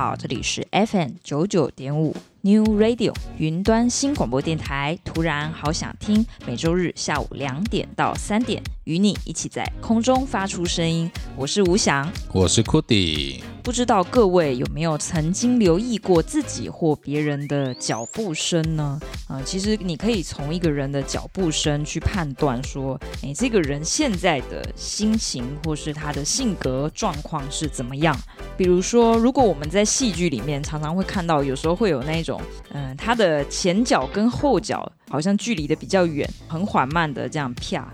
好，这里是 FM 九九点五。New Radio 云端新广播电台。突然好想听，每周日下午两点到三点，与你一起在空中发出声音。我是吴翔，我是 Cody。不知道各位有没有曾经留意过自己或别人的脚步声呢？呃，其实你可以从一个人的脚步声去判断说，诶，这个人现在的心情或是他的性格状况是怎么样。比如说，如果我们在戏剧里面常常会看到，有时候会有那种，嗯、呃，他的前脚跟后脚好像距离的比较远，很缓慢的这样啪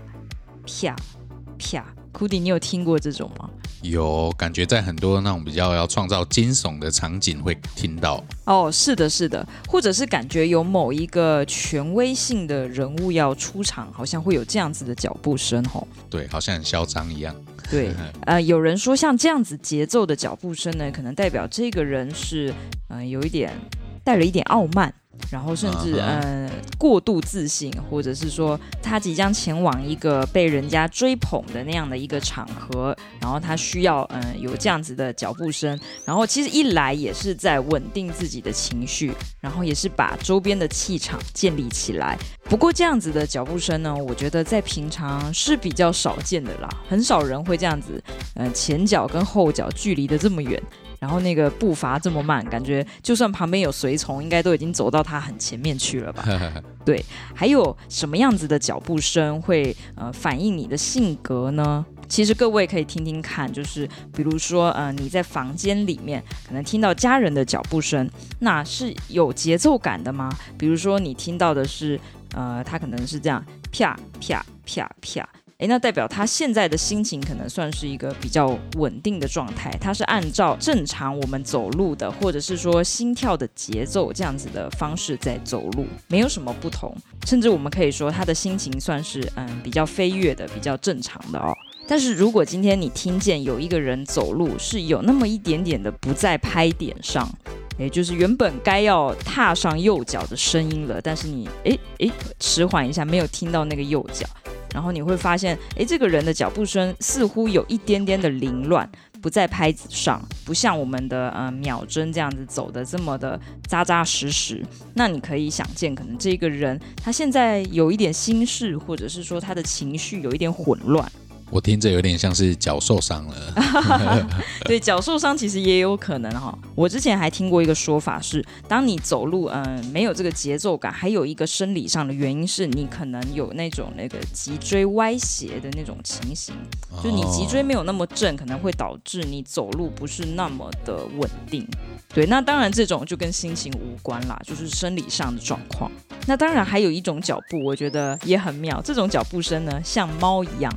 啪啪。Cody，你有听过这种吗？有感觉，在很多那种比较要创造惊悚的场景会听到。哦，是的，是的，或者是感觉有某一个权威性的人物要出场，好像会有这样子的脚步声，吼。对，好像很嚣张一样。对，呃，有人说像这样子节奏的脚步声呢，可能代表这个人是，嗯、呃，有一点带了一点傲慢。然后甚至嗯、呃、过度自信，或者是说他即将前往一个被人家追捧的那样的一个场合，然后他需要嗯、呃、有这样子的脚步声，然后其实一来也是在稳定自己的情绪，然后也是把周边的气场建立起来。不过这样子的脚步声呢，我觉得在平常是比较少见的啦，很少人会这样子，呃前脚跟后脚距离的这么远。然后那个步伐这么慢，感觉就算旁边有随从，应该都已经走到他很前面去了吧？对，还有什么样子的脚步声会呃反映你的性格呢？其实各位可以听听看，就是比如说呃你在房间里面可能听到家人的脚步声，那是有节奏感的吗？比如说你听到的是呃他可能是这样啪啪啪啪。诶，那代表他现在的心情可能算是一个比较稳定的状态，他是按照正常我们走路的，或者是说心跳的节奏这样子的方式在走路，没有什么不同，甚至我们可以说他的心情算是嗯比较飞跃的，比较正常的哦。但是如果今天你听见有一个人走路是有那么一点点的不在拍点上，也就是原本该要踏上右脚的声音了，但是你诶诶迟缓一下，没有听到那个右脚。然后你会发现，诶，这个人的脚步声似乎有一点点的凌乱，不在拍子上，不像我们的呃秒针这样子走的这么的扎扎实实。那你可以想见，可能这个人他现在有一点心事，或者是说他的情绪有一点混乱。我听着有点像是脚受伤了，对，脚受伤其实也有可能哈。我之前还听过一个说法是，当你走路嗯、呃、没有这个节奏感，还有一个生理上的原因是你可能有那种那个脊椎歪斜的那种情形，就你脊椎没有那么正，可能会导致你走路不是那么的稳定。对，那当然这种就跟心情无关啦，就是生理上的状况。那当然还有一种脚步，我觉得也很妙，这种脚步声呢，像猫一样。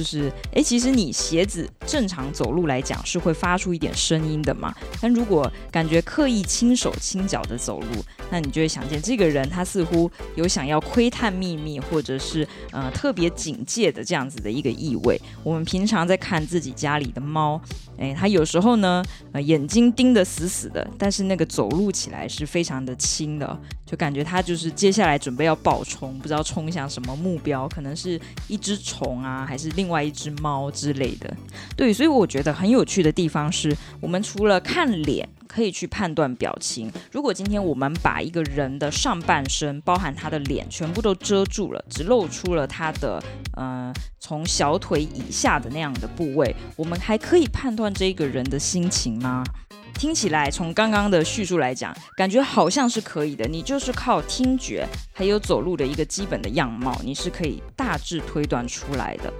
就是，诶，其实你鞋子正常走路来讲是会发出一点声音的嘛。但如果感觉刻意轻手轻脚的走路，那你就会想见这个人他似乎有想要窥探秘密，或者是呃特别警戒的这样子的一个意味。我们平常在看自己家里的猫，诶，他有时候呢，呃，眼睛盯得死死的，但是那个走路起来是非常的轻的，就感觉他就是接下来准备要爆冲，不知道冲向什么目标，可能是一只虫啊，还是另外一只猫之类的，对，所以我觉得很有趣的地方是，我们除了看脸可以去判断表情，如果今天我们把一个人的上半身，包含他的脸，全部都遮住了，只露出了他的呃从小腿以下的那样的部位，我们还可以判断这个人的心情吗？听起来，从刚刚的叙述来讲，感觉好像是可以的。你就是靠听觉，还有走路的一个基本的样貌，你是可以大致推断出来的。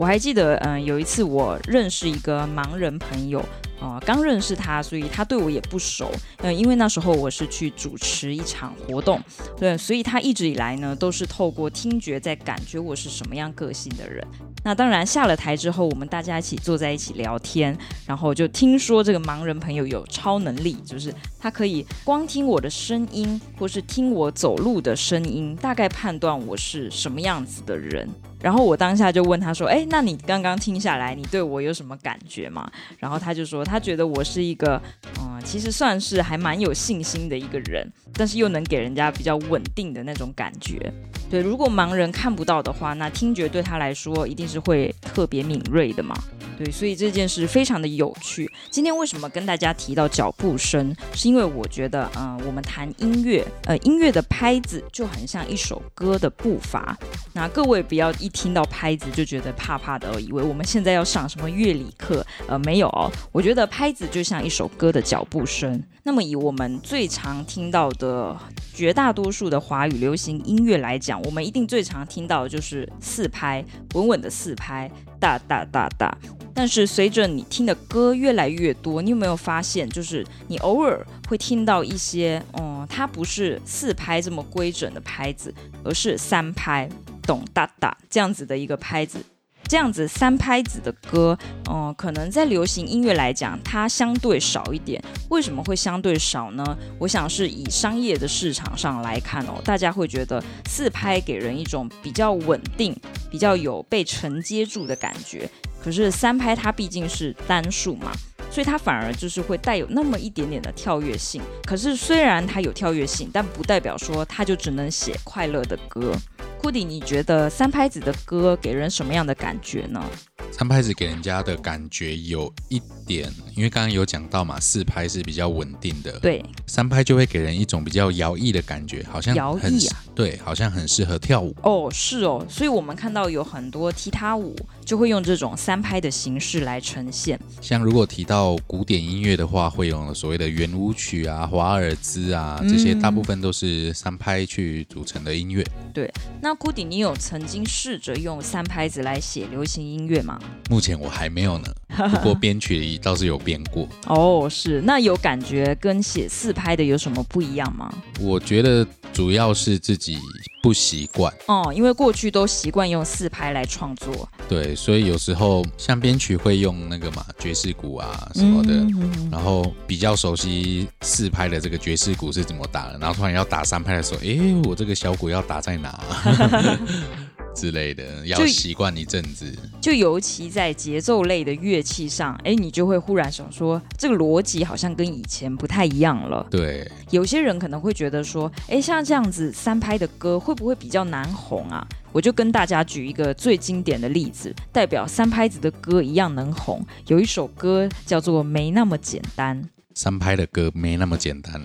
我还记得，嗯，有一次我认识一个盲人朋友。啊、刚认识他，所以他对我也不熟。嗯，因为那时候我是去主持一场活动，对，所以他一直以来呢都是透过听觉在感觉我是什么样个性的人。那当然下了台之后，我们大家一起坐在一起聊天，然后就听说这个盲人朋友有超能力，就是他可以光听我的声音，或是听我走路的声音，大概判断我是什么样子的人。然后我当下就问他说：“哎，那你刚刚听下来，你对我有什么感觉吗？”然后他就说：“他觉得我是一个，嗯，其实算是还蛮有信心的一个人，但是又能给人家比较稳定的那种感觉。对，如果盲人看不到的话，那听觉对他来说一定是会特别敏锐的嘛。对，所以这件事非常的有趣。今天为什么跟大家提到脚步声？是因为我觉得，嗯、我们谈音乐，呃，音乐的拍子就很像一首歌的步伐。那各位不要一听到拍子就觉得怕怕的，以为我们现在要上什么乐理课？呃，没有哦。我觉得拍子就像一首歌的脚步声。那么以我们最常听到的绝大多数的华语流行音乐来讲，我们一定最常听到的就是四拍，稳稳的四拍，哒哒哒哒。但是随着你听的歌越来越多，你有没有发现，就是你偶尔会听到一些，嗯，它不是四拍这么规整的拍子，而是三拍，咚哒哒这样子的一个拍子。这样子三拍子的歌，嗯，可能在流行音乐来讲，它相对少一点。为什么会相对少呢？我想是以商业的市场上来看哦，大家会觉得四拍给人一种比较稳定、比较有被承接住的感觉。可是三拍它毕竟是单数嘛，所以它反而就是会带有那么一点点的跳跃性。可是虽然它有跳跃性，但不代表说它就只能写快乐的歌。库迪，你觉得三拍子的歌给人什么样的感觉呢？三拍子给人家的感觉有一点，因为刚刚有讲到嘛，四拍是比较稳定的，对，三拍就会给人一种比较摇曳的感觉，好像摇曳啊，对，好像很适合跳舞。哦，是哦，所以我们看到有很多踢踏舞就会用这种三拍的形式来呈现。像如果提到古典音乐的话，会用所谓的圆舞曲啊、华尔兹啊，这些大部分都是三拍去组成的音乐。嗯、对，那库迪，你有曾经试着用三拍子来写流行音乐吗？目前我还没有呢，不过编曲倒是有编过。哦，是，那有感觉跟写四拍的有什么不一样吗？我觉得主要是自己不习惯。哦，因为过去都习惯用四拍来创作。对，所以有时候像编曲会用那个嘛爵士鼓啊什么的，嗯嗯嗯，然后比较熟悉四拍的这个爵士鼓是怎么打的，然后突然要打三拍的时候，诶，我这个小鼓要打在哪？之类的，要习惯一阵子。就尤其在节奏类的乐器上，哎，你就会忽然想说，这个逻辑好像跟以前不太一样了。对，有些人可能会觉得说，哎，像这样子三拍的歌会不会比较难红啊？我就跟大家举一个最经典的例子，代表三拍子的歌一样能红。有一首歌叫做《没那么简单》。三拍的歌没那么简单，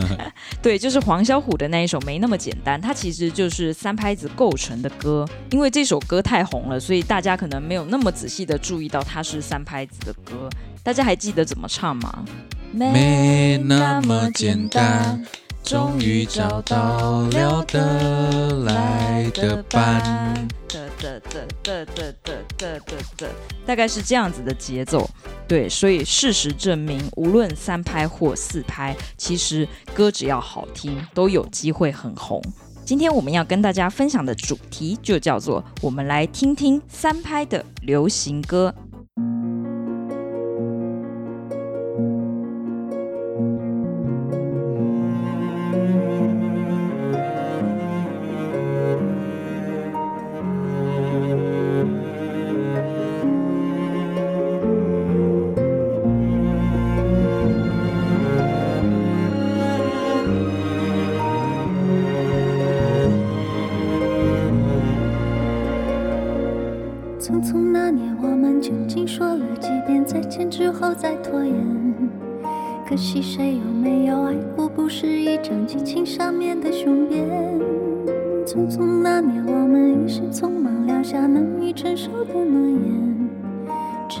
对，就是黄小琥的那一首没那么简单，它其实就是三拍子构成的歌。因为这首歌太红了，所以大家可能没有那么仔细的注意到它是三拍子的歌。大家还记得怎么唱吗？没那么简单。终于找到了得来的伴，的的的的的的的的的，大概是这样子的节奏。对，所以事实证明，无论三拍或四拍，其实歌只要好听，都有机会很红。今天我们要跟大家分享的主题就叫做“我们来听听三拍的流行歌”。匆匆那年，我们究竟说了几遍再见之后再拖延？可惜谁又没有爱？不是一张激情上面的雄辩。匆匆那年，我们一时匆忙撂下难以承受的诺言，只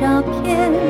照片。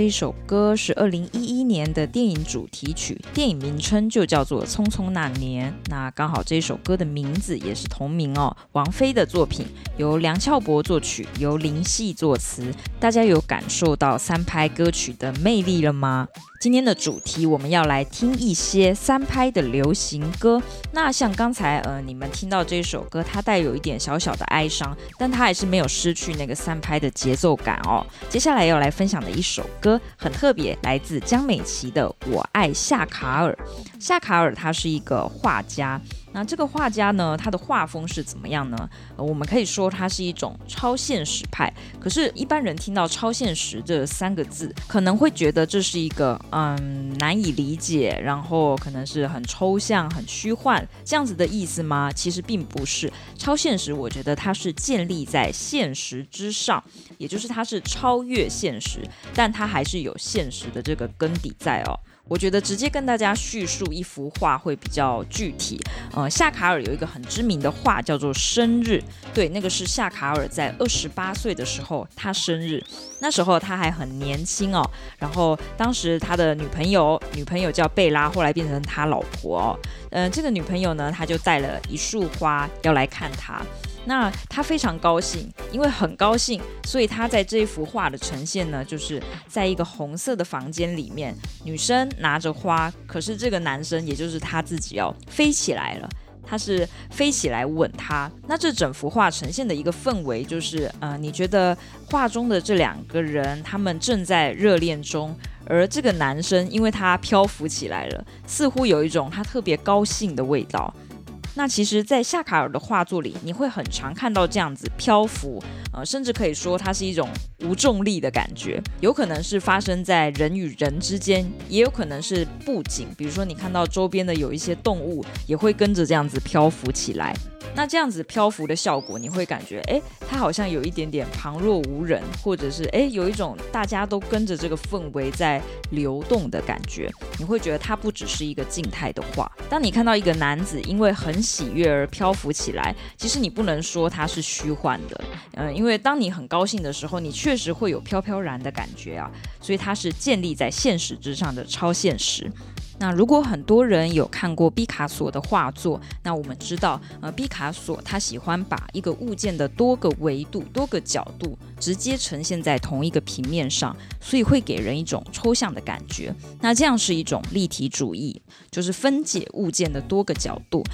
这一首歌是二零一一年的电影主题曲，电影名称就叫做《匆匆那年》。那刚好这首歌的名字也是同名哦。王菲的作品，由梁翘柏作曲，由林夕作词。大家有感受到三拍歌曲的魅力了吗？今天的主题我们要来听一些三拍的流行歌。那像刚才呃你们听到这首歌，它带有一点小小的哀伤，但它还是没有失去那个三拍的节奏感哦。接下来要来分享的一首歌很特别，来自江美奇的《我爱夏卡尔》。夏卡尔他是一个画家。那这个画家呢，他的画风是怎么样呢？我们可以说他是一种超现实派。可是，一般人听到“超现实”这三个字，可能会觉得这是一个嗯难以理解，然后可能是很抽象、很虚幻这样子的意思吗？其实并不是。超现实，我觉得它是建立在现实之上，也就是它是超越现实，但它还是有现实的这个根底在哦。我觉得直接跟大家叙述一幅画会比较具体。呃，夏卡尔有一个很知名的画叫做《生日》，对，那个是夏卡尔在二十八岁的时候他生日，那时候他还很年轻哦。然后当时他的女朋友，女朋友叫贝拉，后来变成他老婆哦。嗯、这个女朋友呢，他就带了一束花要来看他。那他非常高兴，因为很高兴，所以他在这一幅画的呈现呢，就是在一个红色的房间里面，女生拿着花，可是这个男生，也就是他自己哦，飞起来了，他是飞起来吻她。那这整幅画呈现的一个氛围就是，呃，你觉得画中的这两个人，他们正在热恋中，而这个男生因为他漂浮起来了，似乎有一种他特别高兴的味道。那其实，在夏卡尔的画作里，你会很常看到这样子漂浮，呃，甚至可以说它是一种无重力的感觉。有可能是发生在人与人之间，也有可能是布景，比如说你看到周边的有一些动物，也会跟着这样子漂浮起来。那这样子漂浮的效果，你会感觉，诶，它好像有一点点旁若无人，或者是，诶，有一种大家都跟着这个氛围在流动的感觉。你会觉得它不只是一个静态的画。当你看到一个男子因为很喜悦而漂浮起来，其实你不能说它是虚幻的，嗯，因为当你很高兴的时候，你确实会有飘飘然的感觉啊。所以它是建立在现实之上的超现实。那如果很多人有看过毕卡索的画作，那我们知道，呃，毕卡索他喜欢把一个物件的多个维度、多个角度直接呈现在同一个平面上，所以会给人一种抽象的感觉。那这样是一种立体主义，就是分解物件的多个角度。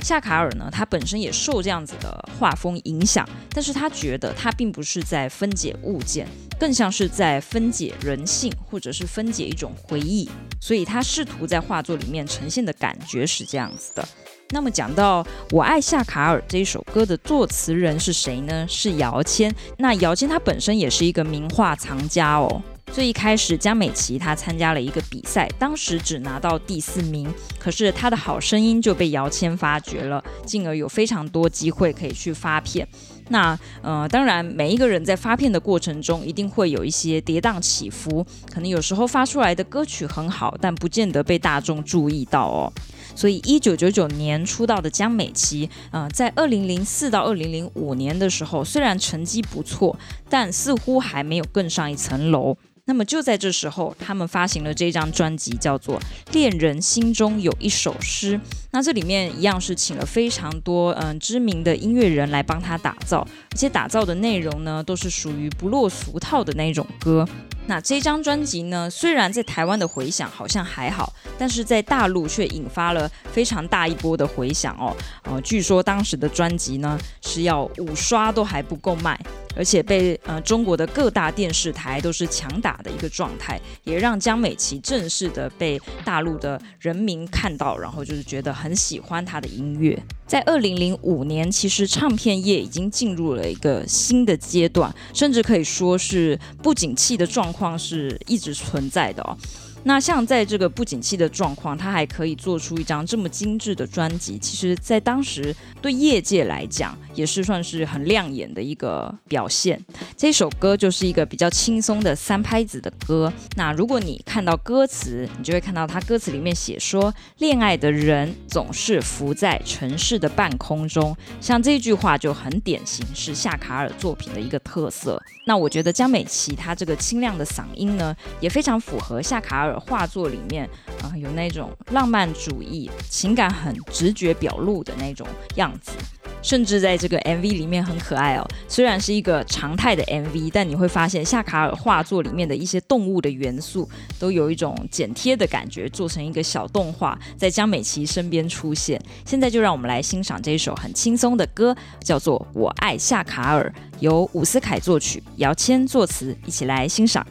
夏卡尔呢，他本身也受这样子的画风影响，但是他觉得他并不是在分解物件，更像是在分解人性，或者是分解一种回忆。所以他试图在画作里面呈现的感觉是这样子的。那么讲到《我爱夏卡尔》这一首歌的作词人是谁呢？是姚谦。那姚谦他本身也是一个名画藏家哦。最一开始，江美琪她参加了一个比赛，当时只拿到第四名，可是她的好声音就被姚谦发掘了，进而有非常多机会可以去发片。那呃，当然每一个人在发片的过程中，一定会有一些跌宕起伏，可能有时候发出来的歌曲很好，但不见得被大众注意到哦。所以，一九九九年出道的江美琪，呃，在二零零四到二零零五年的时候，虽然成绩不错，但似乎还没有更上一层楼。那么就在这时候，他们发行了这张专辑，叫做《恋人心中有一首诗》。那这里面一样是请了非常多嗯、知名的音乐人来帮他打造，而且打造的内容呢，都是属于不落俗套的那种歌。那这张专辑呢，虽然在台湾的回响好像还好，但是在大陆却引发了非常大一波的回响哦。呃，据说当时的专辑呢是要五刷都还不够卖。而且被呃中国的各大电视台都是强打的一个状态，也让江美琪正式的被大陆的人民看到，然后就是觉得很喜欢她的音乐。在二零零五年，其实唱片业已经进入了一个新的阶段，甚至可以说是不景气的状况是一直存在的哦。那像在这个不景气的状况，他还可以做出一张这么精致的专辑，其实，在当时对业界来讲，也是算是很亮眼的一个表现。这首歌就是一个比较轻松的三拍子的歌。那如果你看到歌词，你就会看到他歌词里面写说，恋爱的人总是浮在城市的半空中。像这句话就很典型，是夏卡尔作品的一个特色。那我觉得江美琪她这个清亮的嗓音呢，也非常符合夏卡尔。画作里面啊、有那种浪漫主义、情感很直觉表露的那种样子，甚至在这个 MV 里面很可爱哦。虽然是一个常态的 MV，但你会发现夏卡尔画作里面的一些动物的元素都有一种剪贴的感觉，做成一个小动画，在江美琪身边出现。现在就让我们来欣赏这一首很轻松的歌，叫做《我爱夏卡尔》，由伍思凯作曲，姚谦作词，一起来欣赏。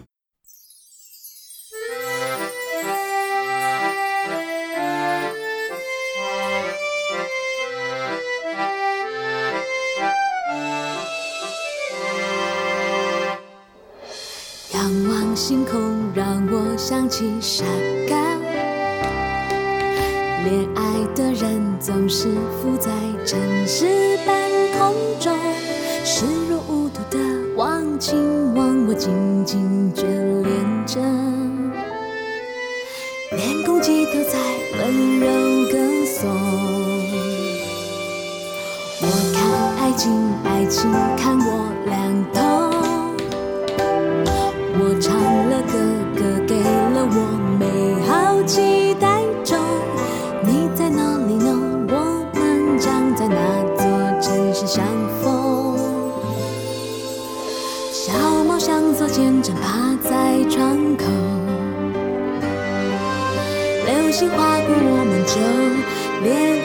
星空让我想起夏卡尔，恋爱的人总是浮在城市半空中，视若无睹的忘情忘我，紧紧眷恋着，连公鸡都在温柔歌颂。我看爱情，爱情看我两头。心划过，我们就恋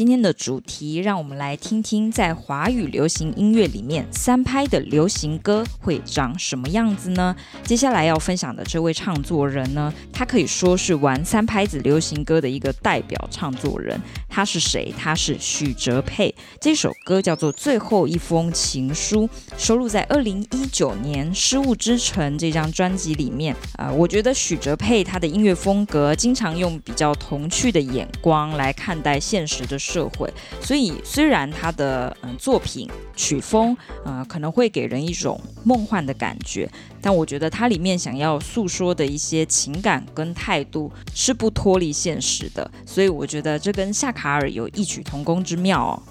今天的主题，让我们来听听在华语流行音乐里面三拍的流行歌会长什么样子呢？接下来要分享的这位唱作人呢，他可以说是玩三拍子流行歌的一个代表唱作人。他是谁？他是许哲佩。这首歌叫做《最后一封情书》，收录在二零一九年《失物之城》这张专辑里面。啊、呃，我觉得许哲佩他的音乐风格经常用比较童趣的眼光来看待现实的社会，所以虽然他的嗯、作品曲风呃可能会给人一种梦幻的感觉，但我觉得它里面想要诉说的一些情感跟态度是不脱离现实的，所以我觉得这跟夏卡尔有异曲同工之妙哦。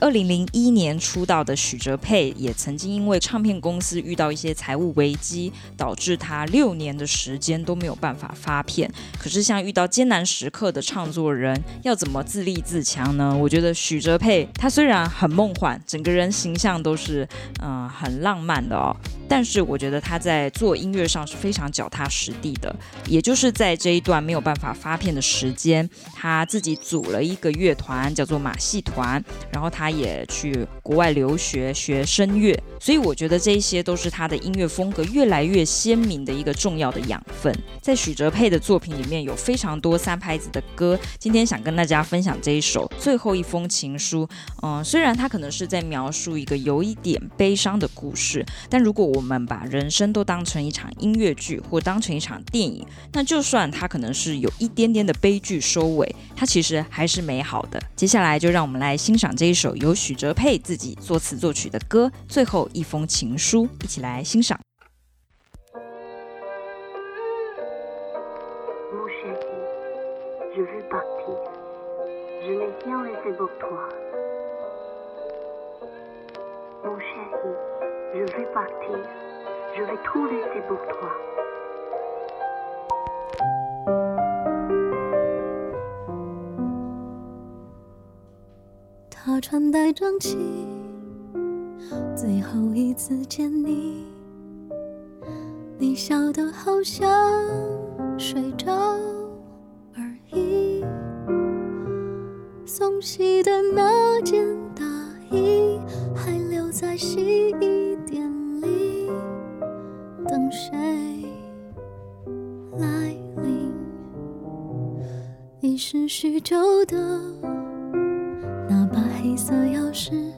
二零零一年出道的许哲佩，也曾经因为唱片公司遇到一些财务危机，导致他六年的时间都没有办法发片。可是像遇到艰难时刻的唱作人，要怎么自立自强呢？我觉得许哲佩他虽然很梦幻，整个人形象都是嗯、很浪漫的哦。但是我觉得他在做音乐上是非常脚踏实地的，也就是在这一段没有办法发片的时间，他自己组了一个乐团，叫做马戏团，然后他也去国外留学学声乐，所以我觉得这一些都是他的音乐风格越来越鲜明的一个重要的养分。在许哲佩的作品里面有非常多三拍子的歌，今天想跟大家分享这一首《最后一封情书》。嗯，虽然他可能是在描述一个有一点悲伤的故事，但如果我们把人生都当成一场音乐剧，或当成一场电影，那就算它可能是有一点点的悲剧收尾，它其实还是美好的。接下来就让我们来欣赏这一首由许哲佩自己作词作曲的歌《最后一封情书》，一起来欣赏。他穿戴整齐，最后一次见你，你笑得好像睡着而已，送洗的那件大衣还留在洗衣店里，等谁来临？遗失许久的那把。黑色钥匙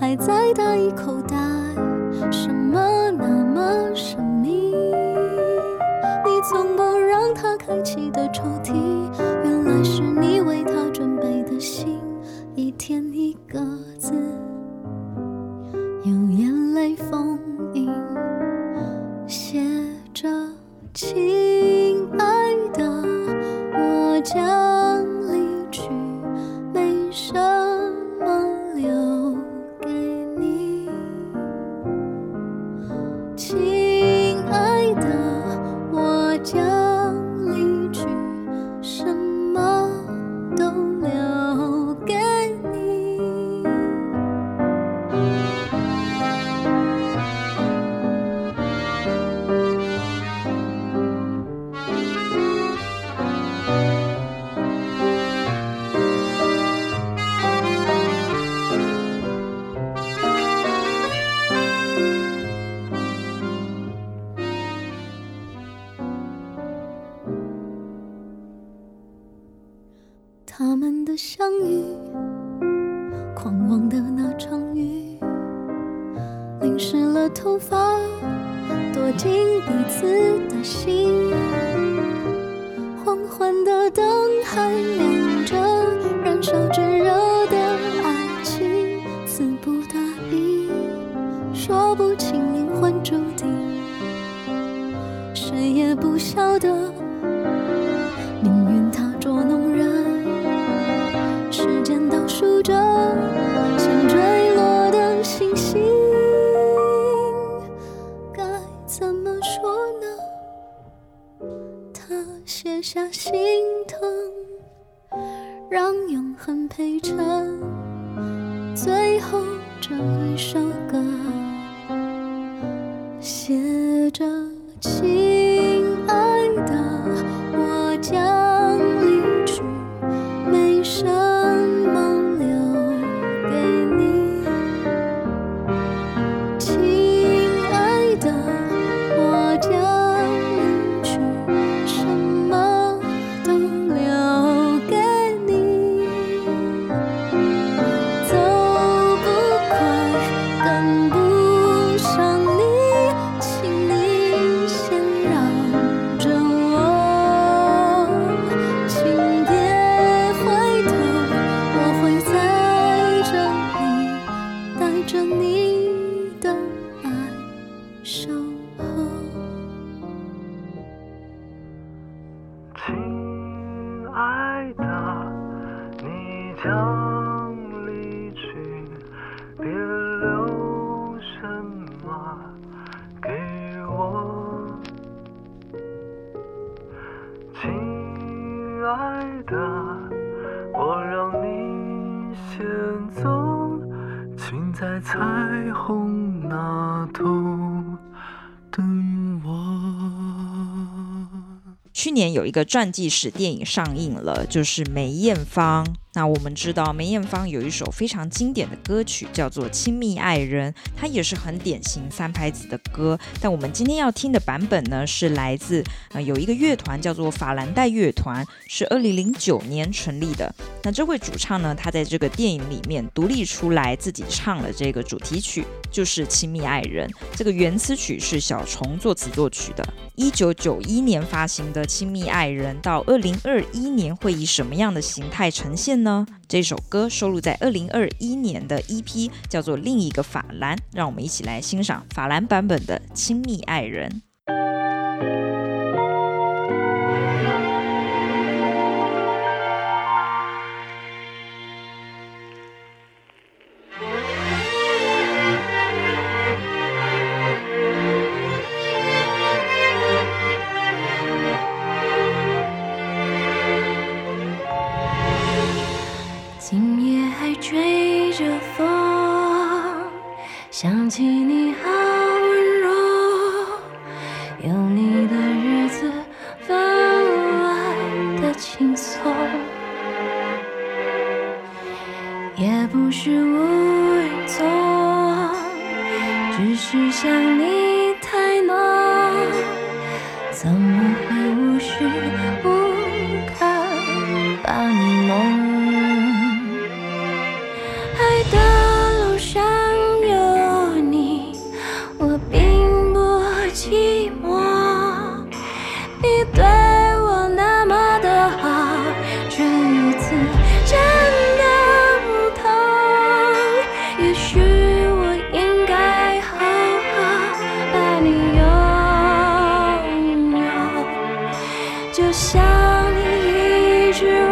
还在大衣口袋，什么那怎么说呢？他写下心疼，让永恒陪衬最后这一首歌，写着情一个传记式电影上映了，就是梅艳芳。那我们知道梅艳芳有一首非常经典的歌曲，叫做《亲密爱人》，它也是很典型三拍子的歌。但我们今天要听的版本呢，是来自呃有一个乐团叫做法兰黛乐团，是二零零九年成立的。那这位主唱呢，他在这个电影里面独立出来自己唱了这个主题曲，就是《亲密爱人》。这个原词曲是小虫作词作曲的。一九九一年发行的《亲密爱人》，到二零二一年会以什么样的形态呈现呢？这首歌收录在二零二一年的 EP，叫做《另一个法兰》，让我们一起来欣赏法兰版本的《亲密爱人》。起你还就像你一直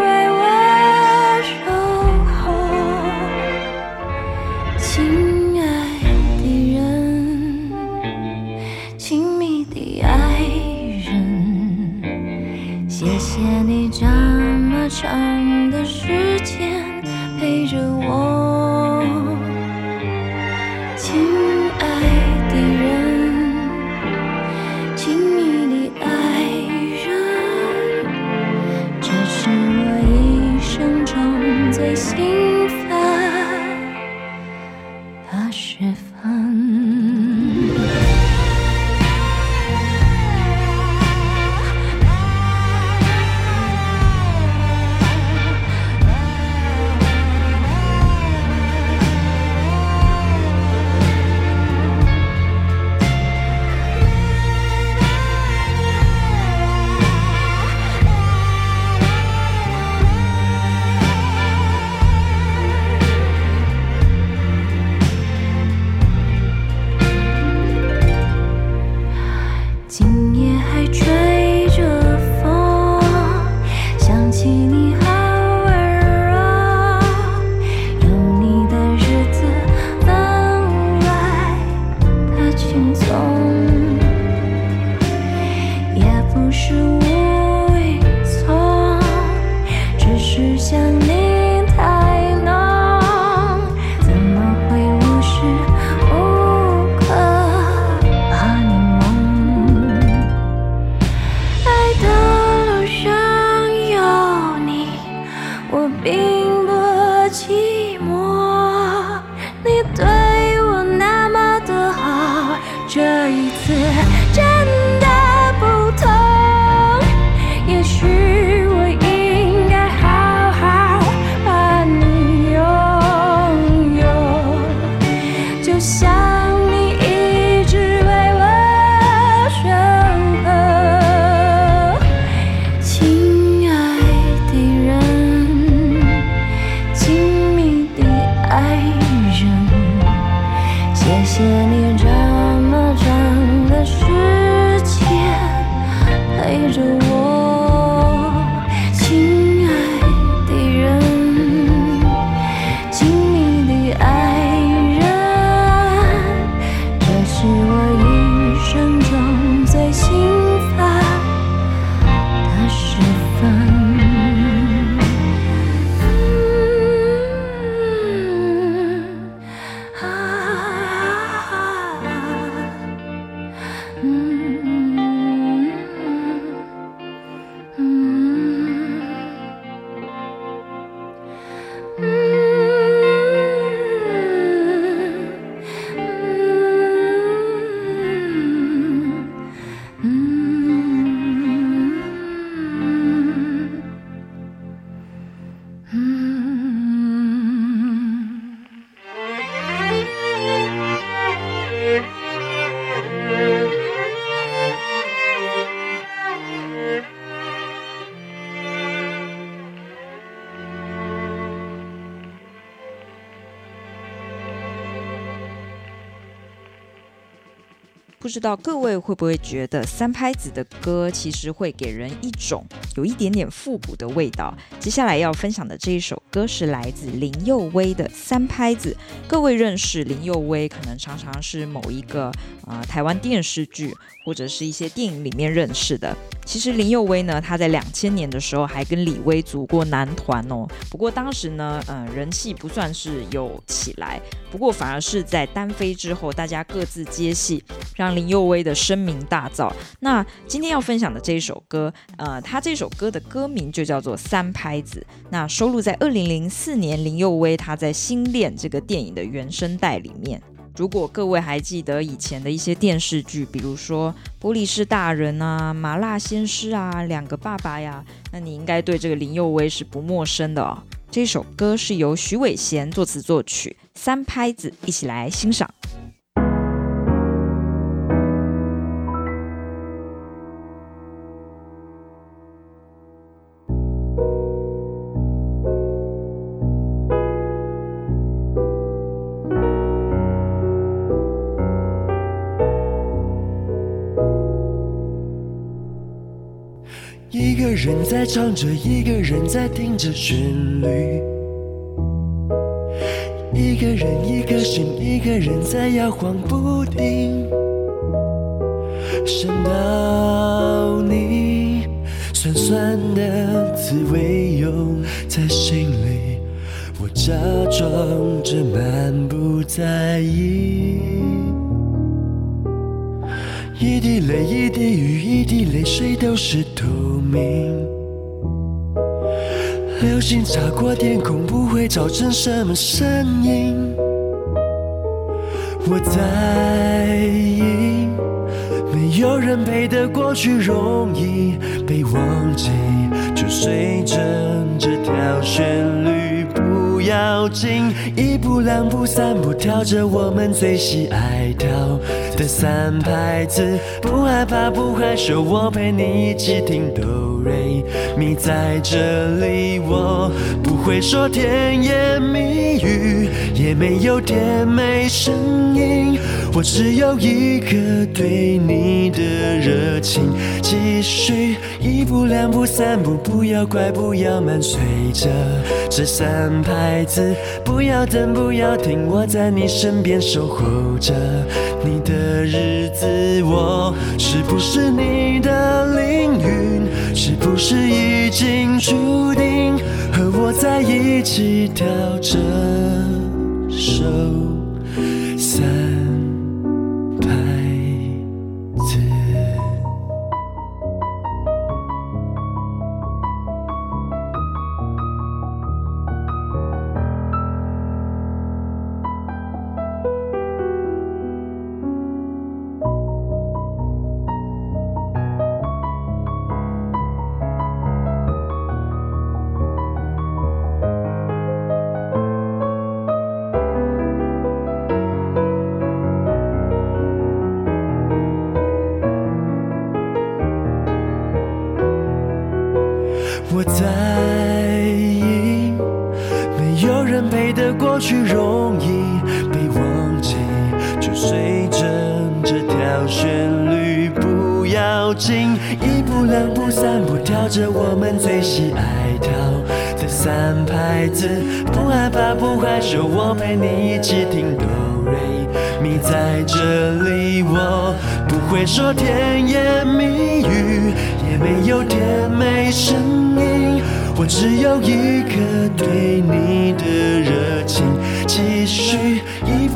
不知道各位会不会觉得三拍子的歌其实会给人一种有一点点复古的味道？接下来要分享的这一首歌是来自林佑威的《三拍子》。各位认识林佑威，可能常常是某一个啊、呃、台湾电视剧或者是一些电影里面认识的。其实林佑威呢，他在两千年的时候还跟李威组过男团哦。不过当时呢，嗯、人气不算是有起来，不过反而是在单飞之后，大家各自接戏，让林佑威的声名大噪。那今天要分享的这一首歌，呃，他这首歌的歌名就叫做《三拍子》，那收录在二零零四年林佑威他在《新恋》这个电影的原声带里面。如果各位还记得以前的一些电视剧，比如说《玻璃是大人》啊、《麻辣鲜师》啊、《两个爸爸》呀，那你应该对这个林佑威是不陌生的哦。这首歌是由许伟贤作词作曲，三拍子，一起来欣赏。唱着，一个人在听着旋律，一个人一颗心，一个人在摇晃不定。想到你，酸酸的滋味涌在心里，我假装着满不在意。一滴泪，一滴雨，一滴泪水都是透明。流星擦过天空，不会造成什么声音。我在意，没有人陪的过去容易被忘记，就随着这条旋律要紧，一步两步三步跳着我们最喜爱跳的三拍子，不害怕不害羞，我陪你一起听哆瑞咪，在这里我不会说甜言蜜语，也没有甜美声音，我只有一颗对你的热情。继续一步两步三步，不要快不要慢，随着这三拍子，不要等不要停，我在你身边守候着你的。日子，我是不是你的灵魂？是不是已经注定和我在一起跳这首三？去容易被忘记，就随着这条旋律不要紧，一步两步三步跳着我们最喜爱跳的三拍子，不害怕不害羞，我陪你一起听哆瑞咪，在这里我不会说甜言蜜语，也没有甜美声音。我只有一颗对你的热情，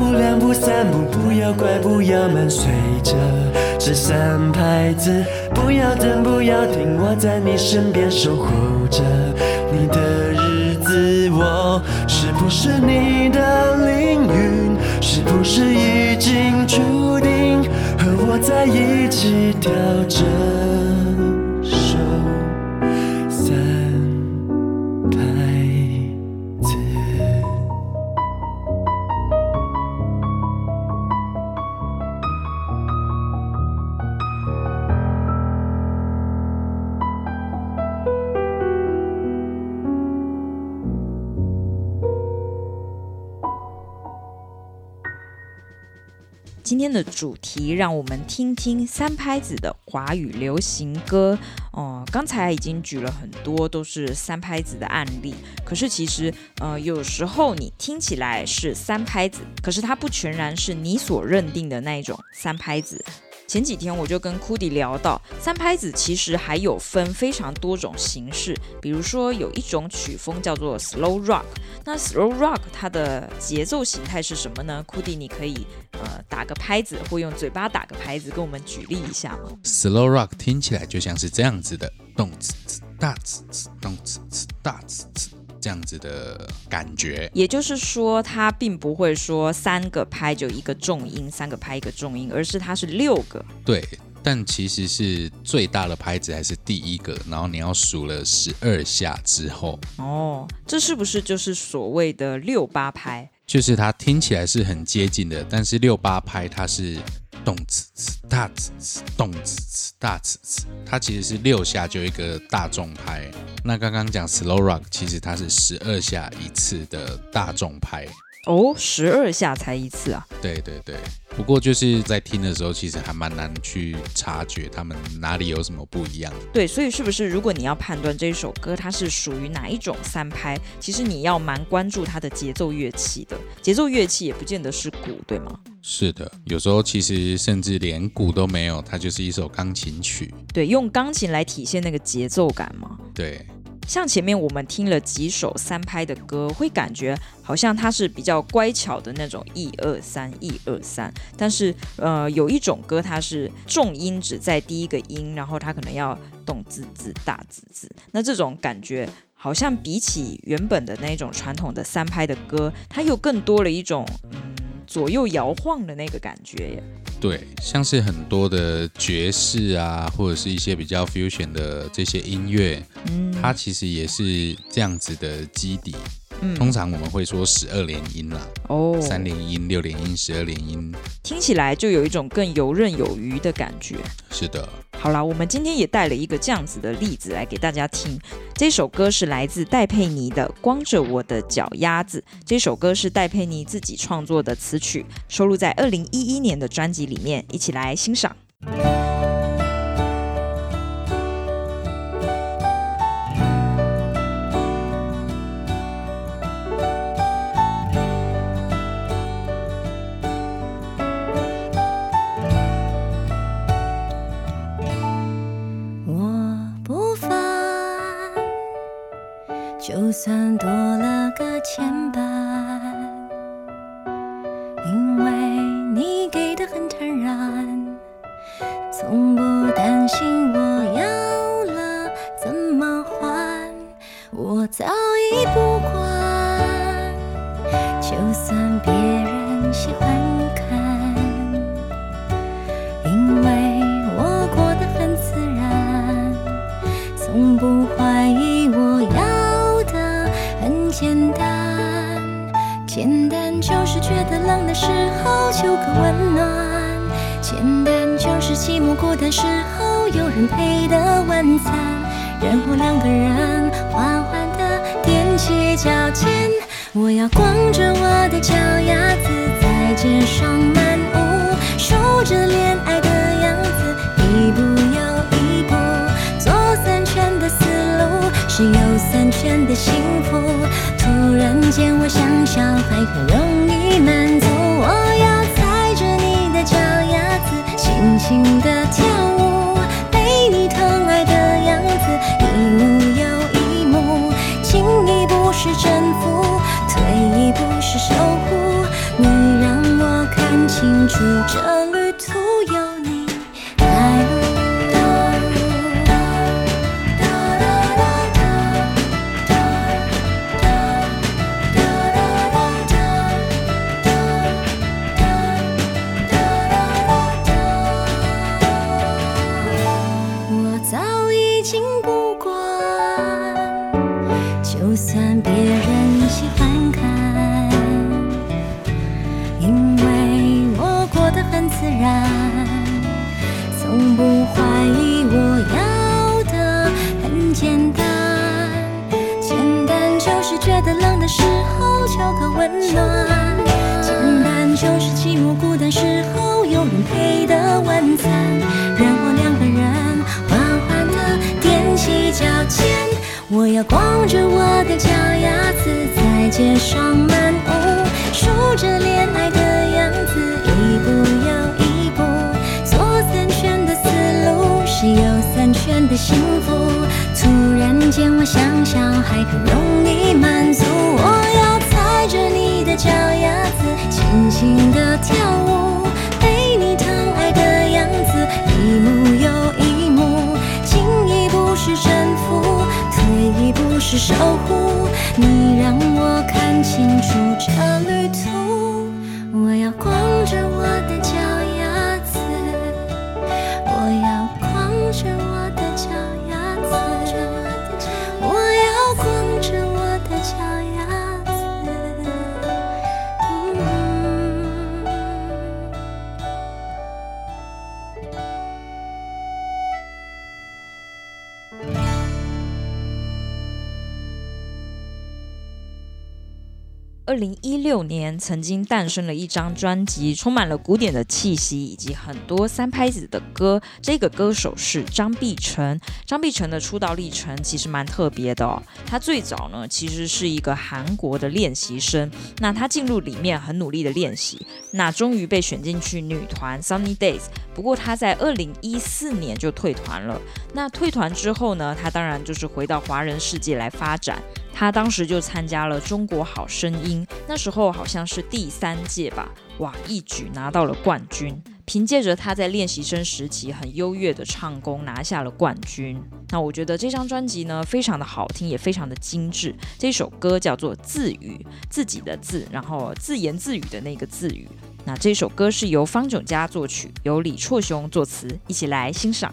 步两步三步，不要快不要慢，随着这三拍子，不要等不要停，我在你身边守候着你的日子，我是不是你的灵魂？是不是已经注定和我在一起跳着？主题，让我们听听三拍子的华语流行歌。哦、刚才已经举了很多都是三拍子的案例，可是其实，呃，有时候你听起来是三拍子，可是它不全然是你所认定的那一种三拍子。前几天我就跟 Cudi 聊到，三拍子其实还有分非常多种形式，比如说有一种曲风叫做 Slow Rock，那 Slow Rock 它的节奏形态是什么呢？Cudi 你可以呃打个拍子，或用嘴巴打个拍子，跟我们举例一下吗？Slow Rock 听起来就像是这样子的，动次次大次次，动次次大次次。这样子的感觉，也就是说，它并不会说三个拍就一个重音，三个拍一个重音，而是它是六个。对，但其实是最大的拍子还是第一个，然后你要数了十二下之后。哦，这是不是就是所谓的六八拍？就是它听起来是很接近的，但是六八拍它是。动次次大次次，动次次大次次，它其实是六下就一个大众拍。那刚刚讲 slow rock，其实它是十二下一次的大众拍。哦，十二下才一次啊？对对对。不过就是在听的时候，其实还蛮难去察觉他们哪里有什么不一样。对，所以是不是如果你要判断这一首歌它是属于哪一种三拍，其实你要蛮关注它的节奏乐器的。节奏乐器也不见得是鼓，对吗？是的，有时候其实甚至连鼓都没有，它就是一首钢琴曲。对，用钢琴来体现那个节奏感吗？对。像前面我们听了几首三拍的歌，会感觉好像它是比较乖巧的那种一二三一二三，但是呃有一种歌它是重音只在第一个音，然后它可能要动滋滋大滋滋，那这种感觉好像比起原本的那种传统的三拍的歌，它又更多了一种嗯左右摇晃的那个感觉耶。对，像是很多的爵士啊，或者是一些比较 fusion 的这些音乐，嗯，它其实也是这样子的基底。嗯，通常我们会说十二连音啦，哦，三连音、六连音、十二连音，听起来就有一种更游刃有余的感觉。是的。好啦，我们今天也带了一个这样子的例子来给大家听。这首歌是来自戴佩妮的《光着我的脚丫子》。这首歌是戴佩妮自己创作的词曲，收录在二零一一年的专辑里面。一起来欣赏。算多了个牵绊，因为你给的很坦然，从不担心我要了怎么还，我早已不管，就算别人喜欢冷的时候求个温暖，简单就是寂寞孤单时候有人陪的晚餐，然后两个人缓缓地踮起脚尖，我要光着我的脚丫子在街上漫舞，数着恋爱的样子，一步又一步，左三圈的思路是右三圈的幸福。突然间，我像小孩，很容易满足。我要踩着你的脚丫子，轻轻地跳舞，被你疼爱的样子，一幕又一幕。进一步是征服，退一步是守护。你让我看清楚这温暖，简单就是寂寞孤单时候有人陪的晚餐。然后两个人缓缓地踮起脚尖，我要光着我的脚丫子在街上漫步，数着恋爱的样子，一步又一步，左三圈的思路，是右三圈的幸福。突然间，我像小孩，可容。二零一六年，曾经诞生了一张专辑，充满了古典的气息以及很多三拍子的歌。这个歌手是张碧晨。张碧晨的出道历程其实蛮特别的哦。他最早呢，其实是一个韩国的练习生。那他进入里面很努力的练习，那终于被选进去女团 Sunny Days。不过他在二零一四年就退团了。那退团之后呢，他当然就是回到华人世界来发展。他当时就参加了《中国好声音》，那时候好像是第三届吧，哇，一举拿到了冠军。凭借着他在练习生时期很优越的唱功，拿下了冠军。那我觉得这张专辑呢，非常的好听，也非常的精致。这首歌叫做《自语》，自己的自，然后自言自语的那个自语。那这首歌是由方炯嘉作曲，由李辍雄作词，一起来欣赏。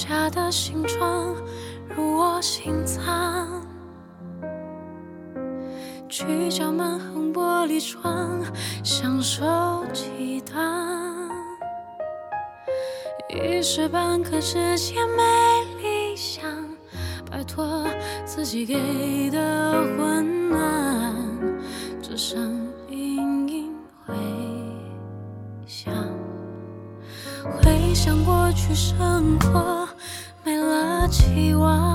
下的形状入我心脏，去敲门横玻璃窗，享受激荡。一时半刻之间没理想，摆脱自己给的温暖，只剩隐隐回响，回想过去生活。希望。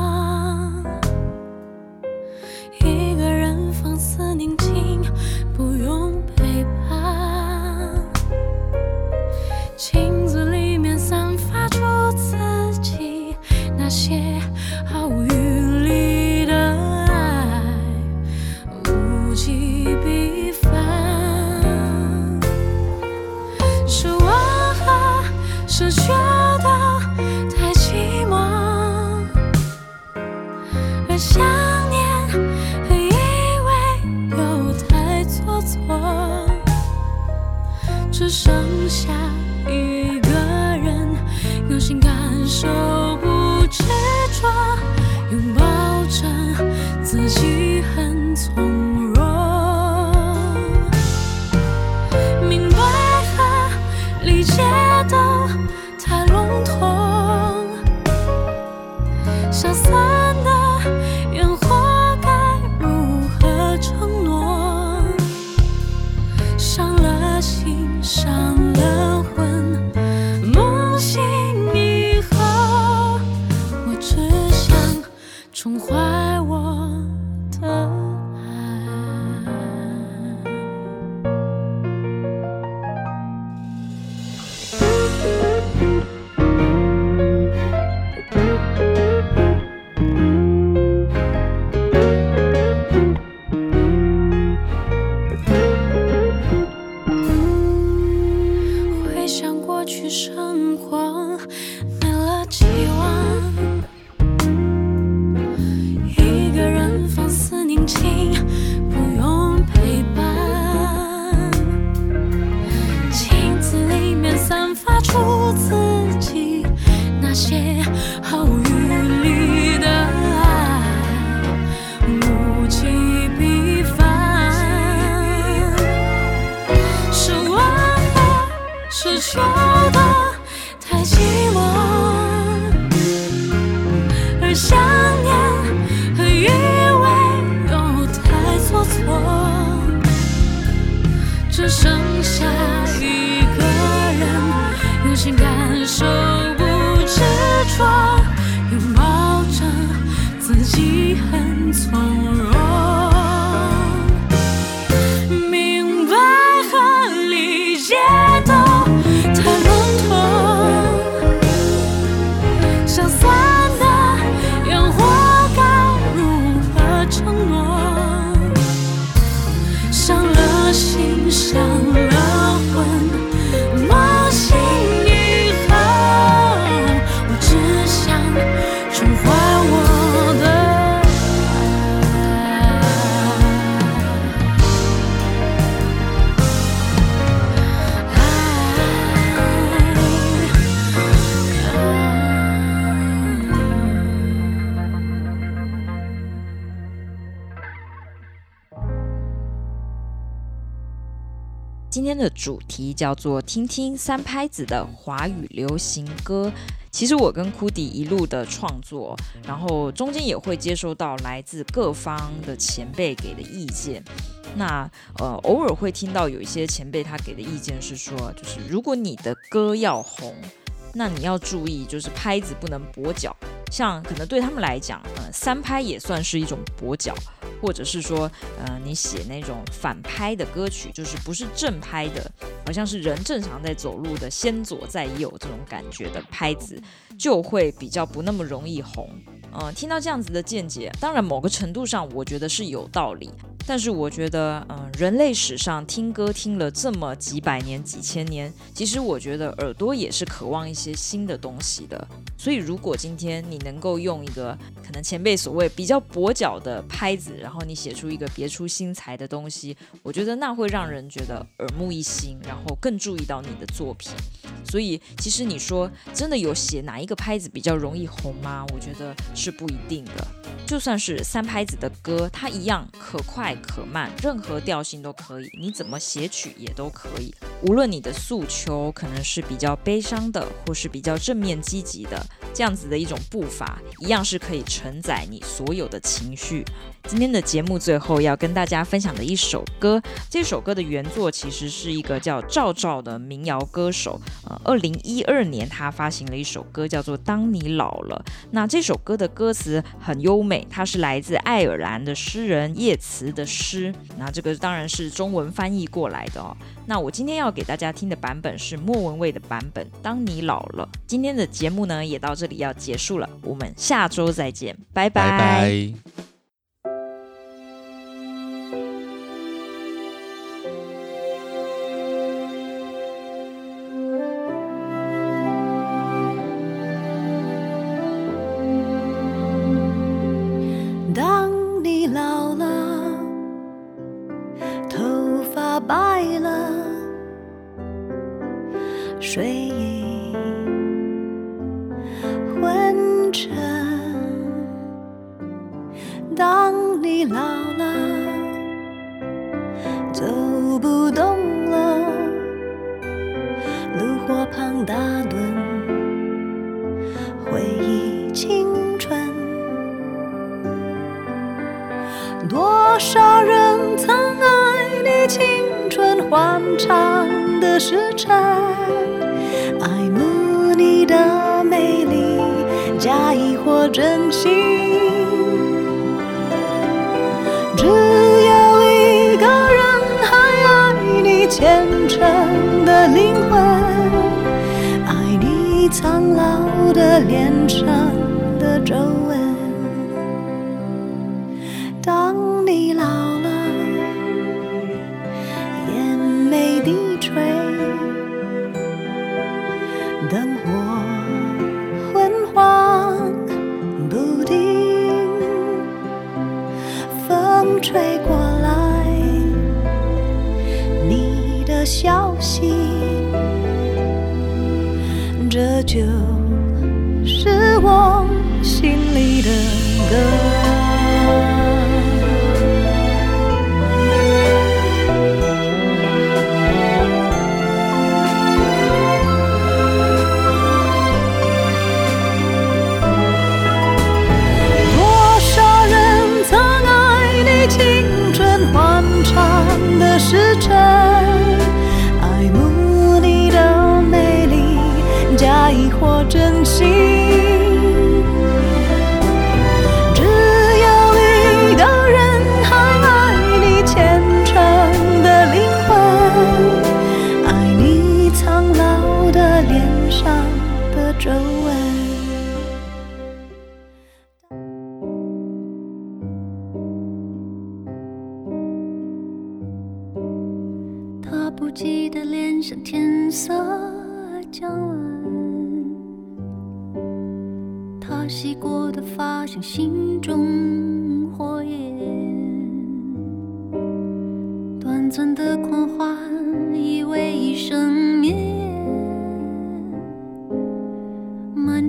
心上。天的主题叫做“听听三拍子的华语流行歌”。其实我跟库迪一路的创作，然后中间也会接收到来自各方的前辈给的意见。那呃，偶尔会听到有一些前辈他给的意见是说，就是如果你的歌要红，那你要注意，就是拍子不能跛脚。像可能对他们来讲，呃，三拍也算是一种跛脚。或者是说，呃，你写那种反拍的歌曲，就是不是正拍的，好像是人正常在走路的，先左再右这种感觉的拍子，就会比较不那么容易红。呃，听到这样子的见解，当然某个程度上，我觉得是有道理。但是我觉得，嗯、人类史上听歌听了这么几百年、几千年，其实我觉得耳朵也是渴望一些新的东西的。所以，如果今天你能够用一个可能前辈所谓比较跛脚的拍子，然后你写出一个别出心裁的东西，我觉得那会让人觉得耳目一新，然后更注意到你的作品。所以，其实你说真的有写哪一个拍子比较容易红吗？我觉得是不一定的。就算是三拍子的歌，它一样可快可慢，任何调性都可以，你怎么写曲也都可以。无论你的诉求可能是比较悲伤的，或是比较正面积极的，这样子的一种步伐，一样是可以承载你所有的情绪。今天的节目最后要跟大家分享的一首歌，这首歌的原作其实是一个叫赵照的民谣歌手。呃，二零一二年他发行了一首歌，叫做《当你老了》。那这首歌的歌词很优美，它是来自爱尔兰的诗人叶慈的诗。那这个当然是中文翻译过来的哦。那我今天要给大家听的版本是莫文蔚的版本，《当你老了》。今天的节目呢也到这里要结束了，我们下周再见，拜拜。苍老的脸上的皱纹。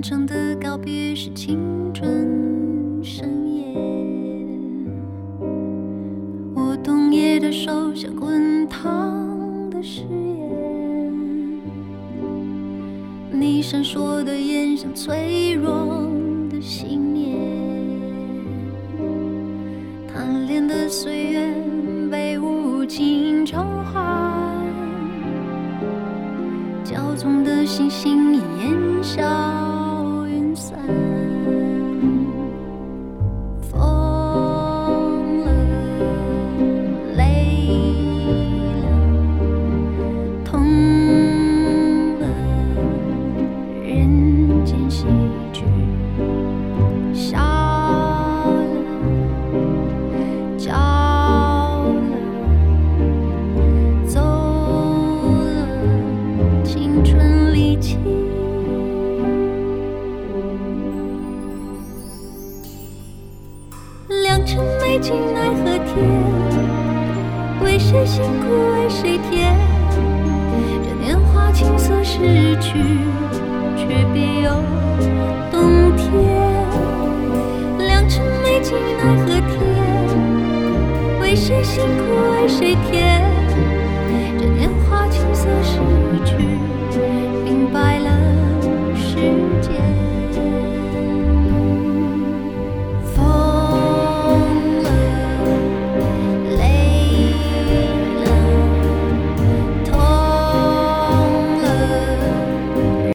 漫长的告别是青春盛宴，我冬夜的手像滚烫的。誓言，你闪烁的眼像脆弱的信念，贪恋的岁月被无情偿还，骄纵的星星已烟消